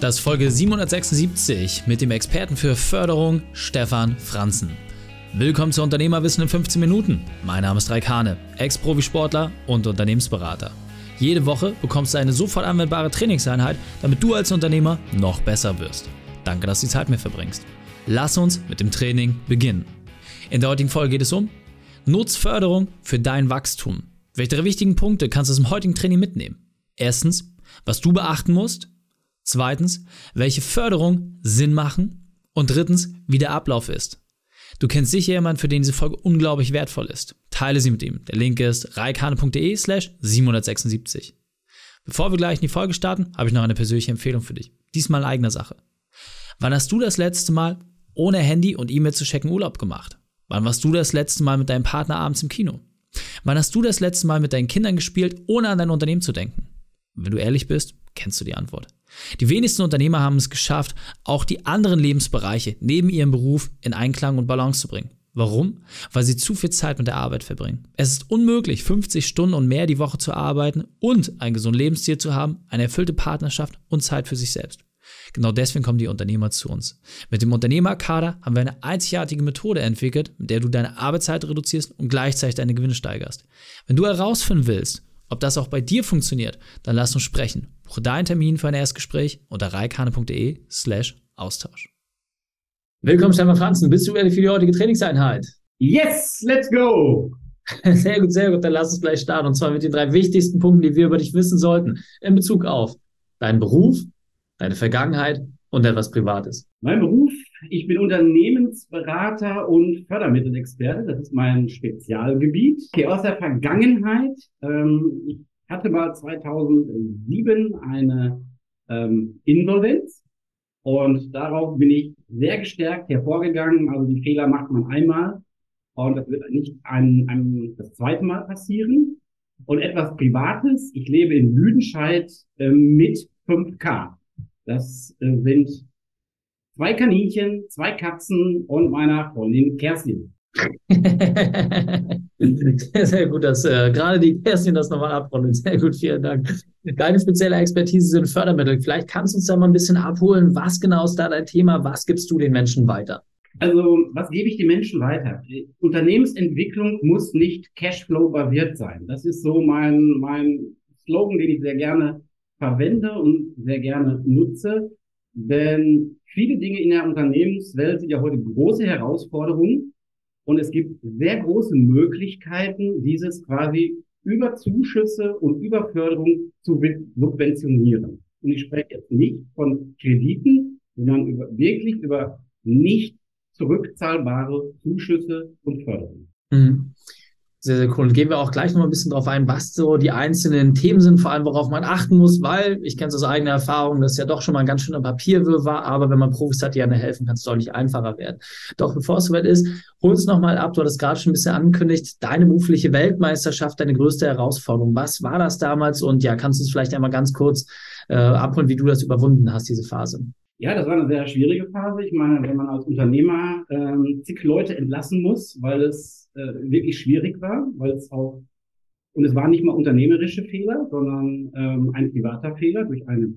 Das ist Folge 776 mit dem Experten für Förderung Stefan Franzen. Willkommen zu Unternehmerwissen in 15 Minuten. Mein Name ist Raik Hane, Ex-Profisportler und Unternehmensberater. Jede Woche bekommst du eine sofort anwendbare Trainingseinheit, damit du als Unternehmer noch besser wirst. Danke, dass du die Zeit mit verbringst. Lass uns mit dem Training beginnen. In der heutigen Folge geht es um Nutzförderung für dein Wachstum. Welche drei wichtigen Punkte kannst du aus dem heutigen Training mitnehmen? Erstens, was du beachten musst. Zweitens, welche Förderung Sinn machen. Und drittens, wie der Ablauf ist. Du kennst sicher jemanden, für den diese Folge unglaublich wertvoll ist. Teile sie mit ihm. Der Link ist reikane.de slash 776. Bevor wir gleich in die Folge starten, habe ich noch eine persönliche Empfehlung für dich. Diesmal in eigener Sache. Wann hast du das letzte Mal ohne Handy und E-Mail zu checken Urlaub gemacht? Wann warst du das letzte Mal mit deinem Partner abends im Kino? Wann hast du das letzte Mal mit deinen Kindern gespielt, ohne an dein Unternehmen zu denken? Wenn du ehrlich bist, kennst du die Antwort. Die wenigsten Unternehmer haben es geschafft, auch die anderen Lebensbereiche neben ihrem Beruf in Einklang und Balance zu bringen. Warum? Weil sie zu viel Zeit mit der Arbeit verbringen. Es ist unmöglich, 50 Stunden und mehr die Woche zu arbeiten und ein gesundes Lebensstil zu haben, eine erfüllte Partnerschaft und Zeit für sich selbst. Genau deswegen kommen die Unternehmer zu uns. Mit dem Unternehmerkader haben wir eine einzigartige Methode entwickelt, mit der du deine Arbeitszeit reduzierst und gleichzeitig deine Gewinne steigerst. Wenn du herausfinden willst, ob das auch bei dir funktioniert, dann lass uns sprechen. Buche deinen Termin für ein Erstgespräch unter reikane.de slash Austausch. Willkommen, Stefan Franzen. Bist du ready für die heutige Trainingseinheit? Yes, let's go! Sehr gut, sehr gut. Dann lass uns gleich starten. Und zwar mit den drei wichtigsten Punkten, die wir über dich wissen sollten. In Bezug auf deinen Beruf, deine Vergangenheit und etwas Privates. Mein Beruf, ich bin Unternehmensberater und Fördermittelexperte. Das ist mein Spezialgebiet. Okay, aus der Vergangenheit. Ähm, ich hatte mal 2007 eine ähm, Insolvenz und darauf bin ich sehr gestärkt hervorgegangen. Also die Fehler macht man einmal und das wird nicht ein, ein, das zweite Mal passieren. Und etwas Privates. Ich lebe in Lüdenscheid äh, mit 5K. Das äh, sind zwei Kaninchen, zwei Katzen und meiner Freundin Kerstin. sehr gut, dass äh, gerade die Kerstin das nochmal abrundet. Sehr gut, vielen Dank. Deine spezielle Expertise sind Fördermittel. Vielleicht kannst du uns da mal ein bisschen abholen. Was genau ist da dein Thema? Was gibst du den Menschen weiter? Also, was gebe ich den Menschen weiter? Unternehmensentwicklung muss nicht Cashflow-basiert sein. Das ist so mein, mein Slogan, den ich sehr gerne verwende und sehr gerne nutze. Denn viele Dinge in der Unternehmenswelt sind ja heute große Herausforderungen und es gibt sehr große Möglichkeiten, dieses quasi über Zuschüsse und über Förderung zu subventionieren. Und ich spreche jetzt nicht von Krediten, sondern über, wirklich über nicht zurückzahlbare Zuschüsse und Förderung. Mhm. Sehr, sehr cool. Und gehen wir auch gleich noch ein bisschen drauf ein, was so die einzelnen Themen sind, vor allem worauf man achten muss, weil ich kenne es aus eigener Erfahrung, das ist ja doch schon mal ein ganz schöner Papierwirrwarr, aber wenn man Profis hat, die einem helfen, kann es deutlich einfacher werden. Doch bevor es soweit ist, hol uns nochmal ab, du hattest gerade schon ein bisschen angekündigt, deine berufliche Weltmeisterschaft, deine größte Herausforderung. Was war das damals? Und ja, kannst du uns vielleicht einmal ganz kurz äh, abholen, wie du das überwunden hast, diese Phase? Ja, das war eine sehr schwierige Phase. Ich meine, wenn man als Unternehmer ähm, zig Leute entlassen muss, weil es äh, wirklich schwierig war, weil es auch und es waren nicht mal unternehmerische Fehler, sondern ähm, ein privater Fehler durch eine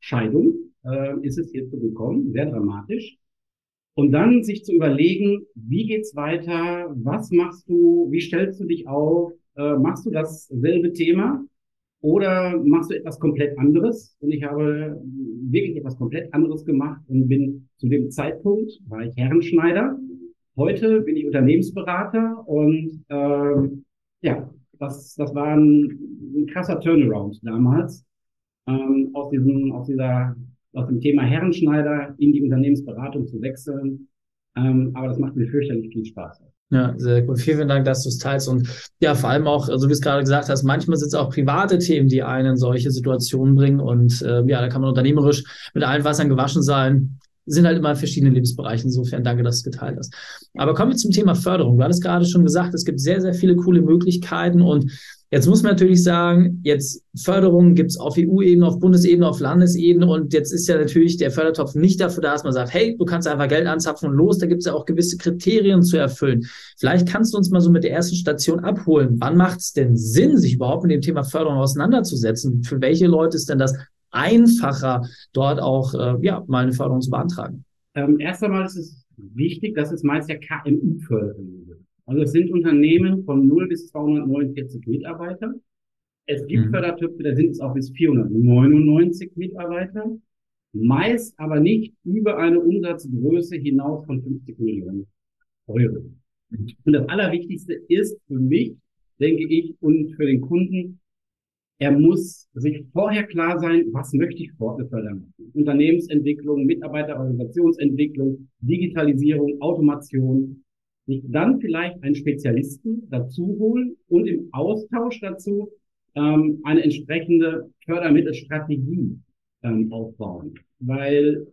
Scheidung äh, ist es hierzu gekommen, sehr dramatisch. Und dann sich zu überlegen, wie geht's weiter, was machst du, wie stellst du dich auf, äh, machst du dasselbe Thema oder machst du etwas komplett anderes? Und ich habe wirklich etwas komplett anderes gemacht und bin zu dem Zeitpunkt, war ich Herrenschneider. Heute bin ich Unternehmensberater und ähm, ja, das, das war ein, ein krasser Turnaround damals. Ähm, aus diesem, aus dieser, aus dem Thema Herrenschneider in die Unternehmensberatung zu wechseln. Ähm, aber das macht mir fürchterlich viel Spaß. Ja, sehr gut. Vielen, vielen Dank, dass du es teilst. Und ja, vor allem auch, so also wie es gerade gesagt hast, manchmal sind es auch private Themen, die einen in solche Situationen bringen. Und äh, ja, da kann man unternehmerisch mit allen Wassern gewaschen sein. Sind halt immer verschiedene Lebensbereiche. Insofern danke, dass du es geteilt hast. Aber kommen wir zum Thema Förderung. Du hattest gerade schon gesagt, es gibt sehr, sehr viele coole Möglichkeiten und Jetzt muss man natürlich sagen, jetzt Förderungen gibt es auf EU-Ebene, auf Bundesebene, auf Landesebene und jetzt ist ja natürlich der Fördertopf nicht dafür da, dass man sagt, hey, du kannst einfach Geld anzapfen und los, da gibt es ja auch gewisse Kriterien zu erfüllen. Vielleicht kannst du uns mal so mit der ersten Station abholen. Wann macht es denn Sinn, sich überhaupt mit dem Thema Förderung auseinanderzusetzen? Für welche Leute ist denn das einfacher, dort auch äh, ja, mal eine Förderung zu beantragen? Ähm, erst einmal ist es wichtig, dass es meist ja KMU-Förderung sind. Also es sind Unternehmen von 0 bis 249 Mitarbeiter. Es gibt mhm. Fördertöpfe, da sind es auch bis 499 Mitarbeiter. Meist aber nicht über eine Umsatzgröße hinaus von 50 Millionen Euro. Mhm. Und das Allerwichtigste ist für mich, denke ich, und für den Kunden, er muss sich vorher klar sein, was möchte ich fördern. Unternehmensentwicklung, Mitarbeiterorganisationsentwicklung, Digitalisierung, Automation. Sich dann vielleicht einen Spezialisten dazu holen und im Austausch dazu ähm, eine entsprechende Fördermittelstrategie ähm, aufbauen. Weil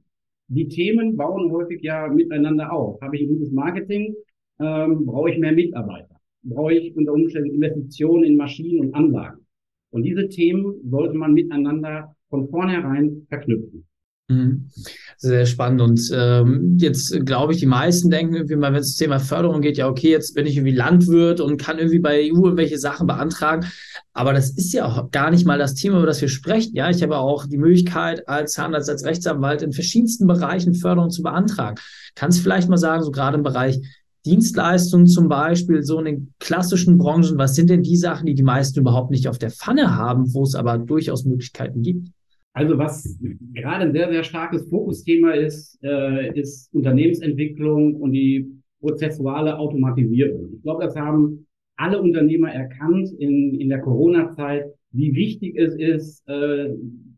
die Themen bauen häufig ja miteinander auf. Habe ich ein gutes Marketing, ähm, brauche ich mehr Mitarbeiter. Brauche ich unter Umständen Investitionen in Maschinen und Anlagen und diese Themen sollte man miteinander von vornherein verknüpfen. Mhm. Sehr spannend. Und ähm, jetzt glaube ich, die meisten denken irgendwie mal, wenn es das Thema Förderung geht, ja, okay, jetzt bin ich irgendwie Landwirt und kann irgendwie bei EU irgendwelche Sachen beantragen. Aber das ist ja auch gar nicht mal das Thema, über das wir sprechen. Ja, ich habe auch die Möglichkeit, als Zahnarzt, als Rechtsanwalt in verschiedensten Bereichen Förderung zu beantragen. Kannst vielleicht mal sagen, so gerade im Bereich Dienstleistungen zum Beispiel, so in den klassischen Branchen, was sind denn die Sachen, die die meisten überhaupt nicht auf der Pfanne haben, wo es aber durchaus Möglichkeiten gibt? Also was gerade ein sehr, sehr starkes Fokusthema ist, äh, ist Unternehmensentwicklung und die prozessuale Automatisierung. Ich glaube, das haben alle Unternehmer erkannt in, in der Corona-Zeit, wie wichtig es ist, äh,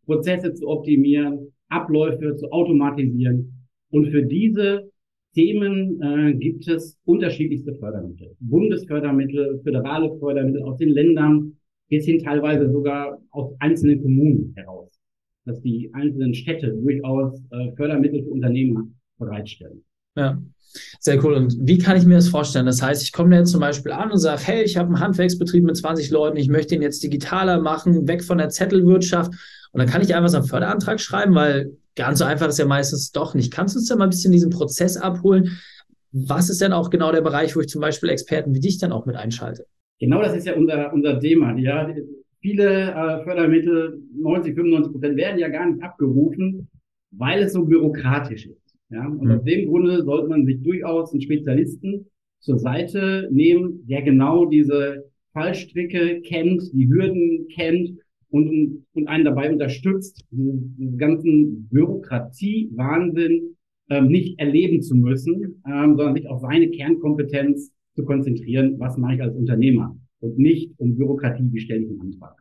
Prozesse zu optimieren, Abläufe zu automatisieren. Und für diese Themen äh, gibt es unterschiedlichste Fördermittel. Bundesfördermittel, föderale Fördermittel aus den Ländern, bis hin teilweise sogar aus einzelnen Kommunen heraus, dass die einzelnen Städte durchaus äh, Fördermittel für Unternehmer bereitstellen. Ja, sehr cool. Und wie kann ich mir das vorstellen? Das heißt, ich komme jetzt zum Beispiel an und sage, hey, ich habe einen Handwerksbetrieb mit 20 Leuten, ich möchte ihn jetzt digitaler machen, weg von der Zettelwirtschaft. Und dann kann ich einfach so einen Förderantrag schreiben, weil ganz so einfach ist ja meistens doch nicht. Kannst du uns da mal ein bisschen diesen Prozess abholen? Was ist denn auch genau der Bereich, wo ich zum Beispiel Experten wie dich dann auch mit einschalte? Genau das ist ja unser, unser Thema. Ja, viele äh, Fördermittel, 90, 95 Prozent, werden ja gar nicht abgerufen, weil es so bürokratisch ist. Ja, und mhm. aus dem Grunde sollte man sich durchaus einen Spezialisten zur Seite nehmen, der genau diese Fallstricke kennt, die Hürden kennt und, und einen dabei unterstützt, diesen ganzen Bürokratie-Wahnsinn ähm, nicht erleben zu müssen, ähm, sondern sich auf seine Kernkompetenz zu konzentrieren, was mache ich als Unternehmer und nicht um Bürokratie, wie stelle ich einen Antrag.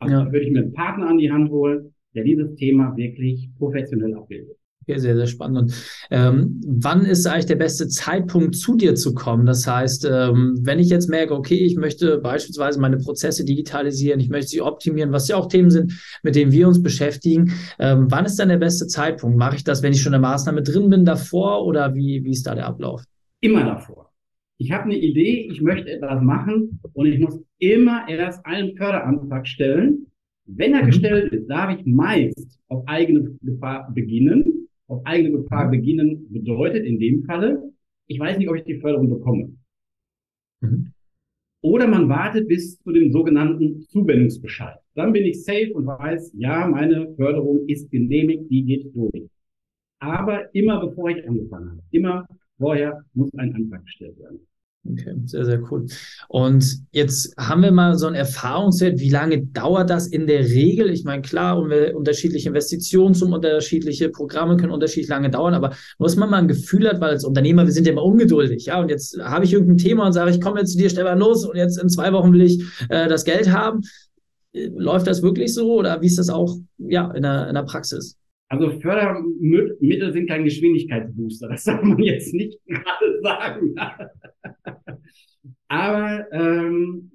Also ja. würde ich mir einen Partner an die Hand holen, der dieses Thema wirklich professionell abbildet. Okay, sehr, sehr spannend. Und ähm, wann ist eigentlich der beste Zeitpunkt, zu dir zu kommen? Das heißt, ähm, wenn ich jetzt merke, okay, ich möchte beispielsweise meine Prozesse digitalisieren, ich möchte sie optimieren, was ja auch Themen sind, mit denen wir uns beschäftigen, ähm, wann ist dann der beste Zeitpunkt? Mache ich das, wenn ich schon in der Maßnahme drin bin, davor oder wie, wie ist da der Ablauf? Immer davor. Ich habe eine Idee, ich möchte etwas machen und ich muss immer erst einen Förderantrag stellen. Wenn er mhm. gestellt ist, darf ich meist auf eigene Gefahr beginnen auf eigene Gefahr beginnen bedeutet in dem Falle, ich weiß nicht, ob ich die Förderung bekomme. Mhm. Oder man wartet bis zu dem sogenannten Zuwendungsbescheid. Dann bin ich safe und weiß, ja, meine Förderung ist genehmigt, die geht durch. Aber immer bevor ich angefangen habe, immer vorher muss ein Antrag gestellt werden. Okay, sehr, sehr cool. Und jetzt haben wir mal so ein Erfahrungswert. Wie lange dauert das in der Regel? Ich meine, klar, unterschiedliche Investitionen zum unterschiedliche Programme können unterschiedlich lange dauern, aber was man mal ein Gefühl hat, weil als Unternehmer, wir sind ja immer ungeduldig, ja, und jetzt habe ich irgendein Thema und sage, ich komme jetzt zu dir, Stefan, los und jetzt in zwei Wochen will ich äh, das Geld haben. Läuft das wirklich so oder wie ist das auch ja, in, der, in der Praxis? Also Fördermittel sind kein Geschwindigkeitsbooster, das darf man jetzt nicht gerade sagen. Aber ähm,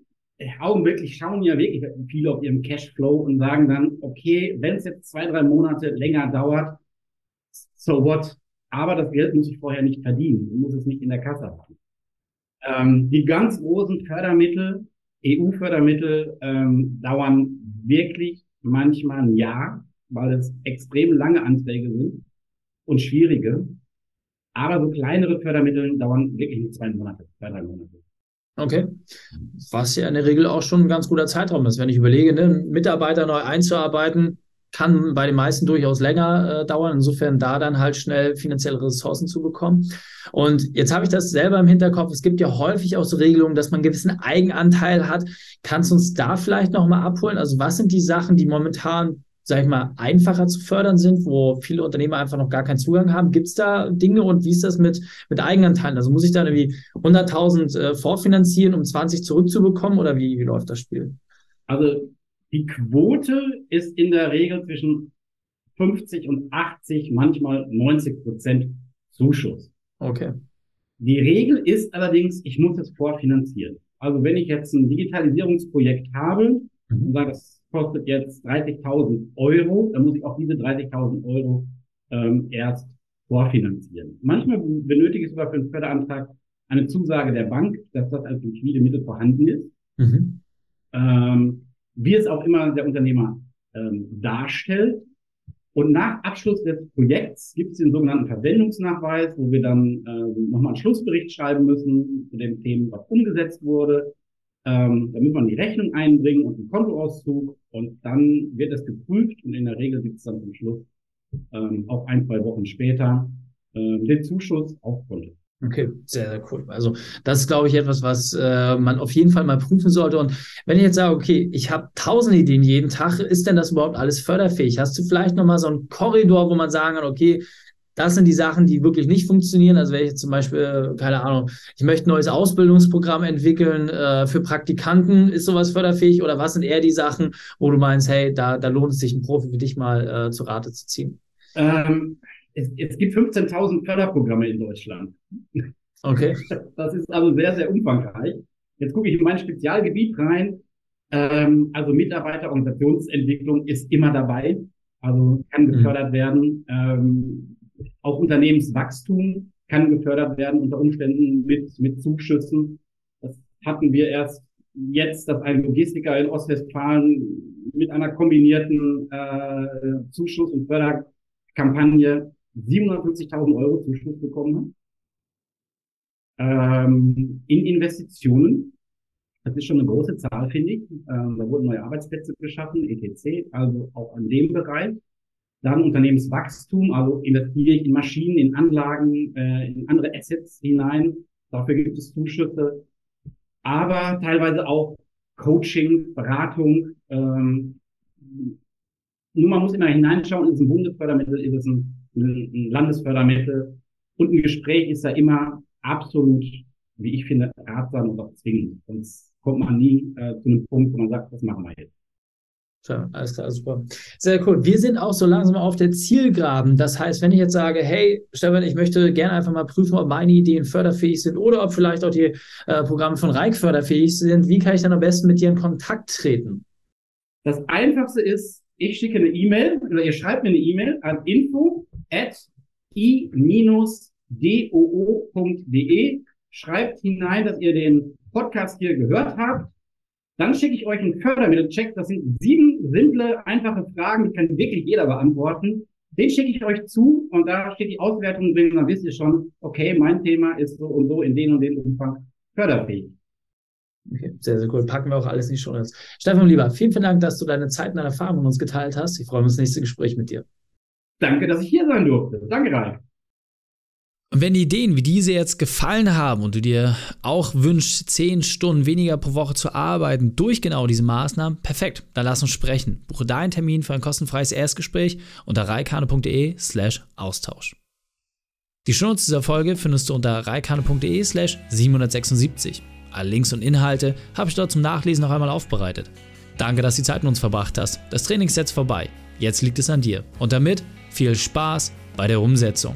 augenblicklich schauen ja wirklich viele auf ihrem Cashflow und sagen dann, okay, wenn es jetzt zwei, drei Monate länger dauert, so what? Aber das Geld muss ich vorher nicht verdienen. Ich muss es nicht in der Kasse haben. Ähm, die ganz großen Fördermittel, EU-Fördermittel, ähm, dauern wirklich manchmal ein Jahr weil es extrem lange Anträge sind und schwierige. Aber so kleinere Fördermittel dauern wirklich nur zwei Monate, zwei, drei Monate. Okay. Was ja in der Regel auch schon ein ganz guter Zeitraum ist. Wenn ich überlege, ne, Mitarbeiter neu einzuarbeiten, kann bei den meisten durchaus länger äh, dauern. Insofern da dann halt schnell finanzielle Ressourcen zu bekommen. Und jetzt habe ich das selber im Hinterkopf. Es gibt ja häufig auch so Regelungen, dass man einen gewissen Eigenanteil hat. Kannst du uns da vielleicht nochmal abholen? Also was sind die Sachen, die momentan sag ich mal, einfacher zu fördern sind, wo viele Unternehmer einfach noch gar keinen Zugang haben? Gibt es da Dinge und wie ist das mit, mit Eigenanteilen? Also muss ich da irgendwie 100.000 äh, vorfinanzieren, um 20 zurückzubekommen oder wie, wie läuft das Spiel? Also die Quote ist in der Regel zwischen 50 und 80, manchmal 90 Prozent Zuschuss. Okay. Die Regel ist allerdings, ich muss es vorfinanzieren. Also wenn ich jetzt ein Digitalisierungsprojekt habe mhm. und sage, das kostet jetzt 30.000 Euro, dann muss ich auch diese 30.000 Euro ähm, erst vorfinanzieren. Manchmal benötige ich sogar für einen Förderantrag eine Zusage der Bank, dass das als liquide Mittel vorhanden ist. Mhm. Ähm, wie es auch immer der Unternehmer ähm, darstellt. Und nach Abschluss des Projekts gibt es den sogenannten Verwendungsnachweis, wo wir dann ähm, nochmal einen Schlussbericht schreiben müssen zu dem Themen, was umgesetzt wurde. Ähm, da muss man die Rechnung einbringen und einen Kontoauszug und dann wird es geprüft und in der Regel gibt es dann zum Schluss ähm, auch ein, zwei Wochen später äh, den Zuschuss auf Konto. Okay, sehr, sehr cool. Also das ist, glaube ich, etwas, was äh, man auf jeden Fall mal prüfen sollte. Und wenn ich jetzt sage, okay, ich habe tausend Ideen jeden Tag, ist denn das überhaupt alles förderfähig? Hast du vielleicht nochmal so einen Korridor, wo man sagen kann, okay, das sind die Sachen, die wirklich nicht funktionieren. Also wenn ich zum Beispiel, keine Ahnung, ich möchte ein neues Ausbildungsprogramm entwickeln äh, für Praktikanten, ist sowas förderfähig? Oder was sind eher die Sachen, wo du meinst, hey, da, da lohnt es sich, einen Profi für dich mal äh, zu Rate zu ziehen? Ähm, es, es gibt 15.000 Förderprogramme in Deutschland. Okay. Das ist also sehr, sehr umfangreich. Jetzt gucke ich in mein Spezialgebiet rein. Ähm, also Mitarbeiterorganisationsentwicklung ist immer dabei. Also kann mhm. gefördert mhm. werden. Ähm, auch Unternehmenswachstum kann gefördert werden unter Umständen mit, mit Zuschüssen. Das hatten wir erst jetzt, dass ein Logistiker in Ostwestfalen mit einer kombinierten äh, Zuschuss- und Förderkampagne 750.000 Euro Zuschuss bekommen hat. Ähm, in Investitionen. Das ist schon eine große Zahl, finde ich. Ähm, da wurden neue Arbeitsplätze geschaffen, etc. Also auch an dem Bereich. Dann Unternehmenswachstum, also investiere ich in Maschinen, in Anlagen, äh, in andere Assets hinein. Dafür gibt es Zuschüsse. Aber teilweise auch Coaching, Beratung. Ähm, nur man muss immer hineinschauen, ist es ein Bundesfördermittel, ist es ein ein Landesfördermittel. Und ein Gespräch ist da immer absolut, wie ich finde, ratsam und auch zwingend. Sonst kommt man nie äh, zu einem Punkt, wo man sagt, was machen wir jetzt. Tja, alles klar, super. Sehr cool. Wir sind auch so langsam auf der Zielgraben. Das heißt, wenn ich jetzt sage, hey, Stefan, ich möchte gerne einfach mal prüfen, ob meine Ideen förderfähig sind oder ob vielleicht auch die äh, Programme von Reich förderfähig sind, wie kann ich dann am besten mit dir in Kontakt treten? Das Einfachste ist, ich schicke eine E-Mail oder ihr schreibt mir eine E-Mail an info at i-doo.de. Schreibt hinein, dass ihr den Podcast hier gehört habt. Dann schicke ich euch einen Fördermittelcheck. Das sind sieben simple, einfache Fragen, die kann wirklich jeder beantworten. Den schicke ich euch zu und da steht die Auswertung drin. Dann wisst ihr schon, okay, mein Thema ist so und so in den und den Umfang förderfähig. Okay, sehr, sehr cool. Packen wir auch alles in die Show. Stefan, lieber, vielen, vielen Dank, dass du deine Zeit und deine Erfahrungen mit uns geteilt hast. Ich freue mich auf das nächste Gespräch mit dir. Danke, dass ich hier sein durfte. Danke, Ralf. Und wenn die Ideen wie diese jetzt gefallen haben und du dir auch wünschst, zehn Stunden weniger pro Woche zu arbeiten durch genau diese Maßnahmen, perfekt, dann lass uns sprechen. Buche deinen Termin für ein kostenfreies Erstgespräch unter reikane.de slash Austausch. Die Shownotes dieser Folge findest du unter reikane.de slash 776. Alle Links und Inhalte habe ich dort zum Nachlesen noch einmal aufbereitet. Danke, dass du die Zeit mit uns verbracht hast. Das Training ist jetzt vorbei. Jetzt liegt es an dir. Und damit viel Spaß bei der Umsetzung.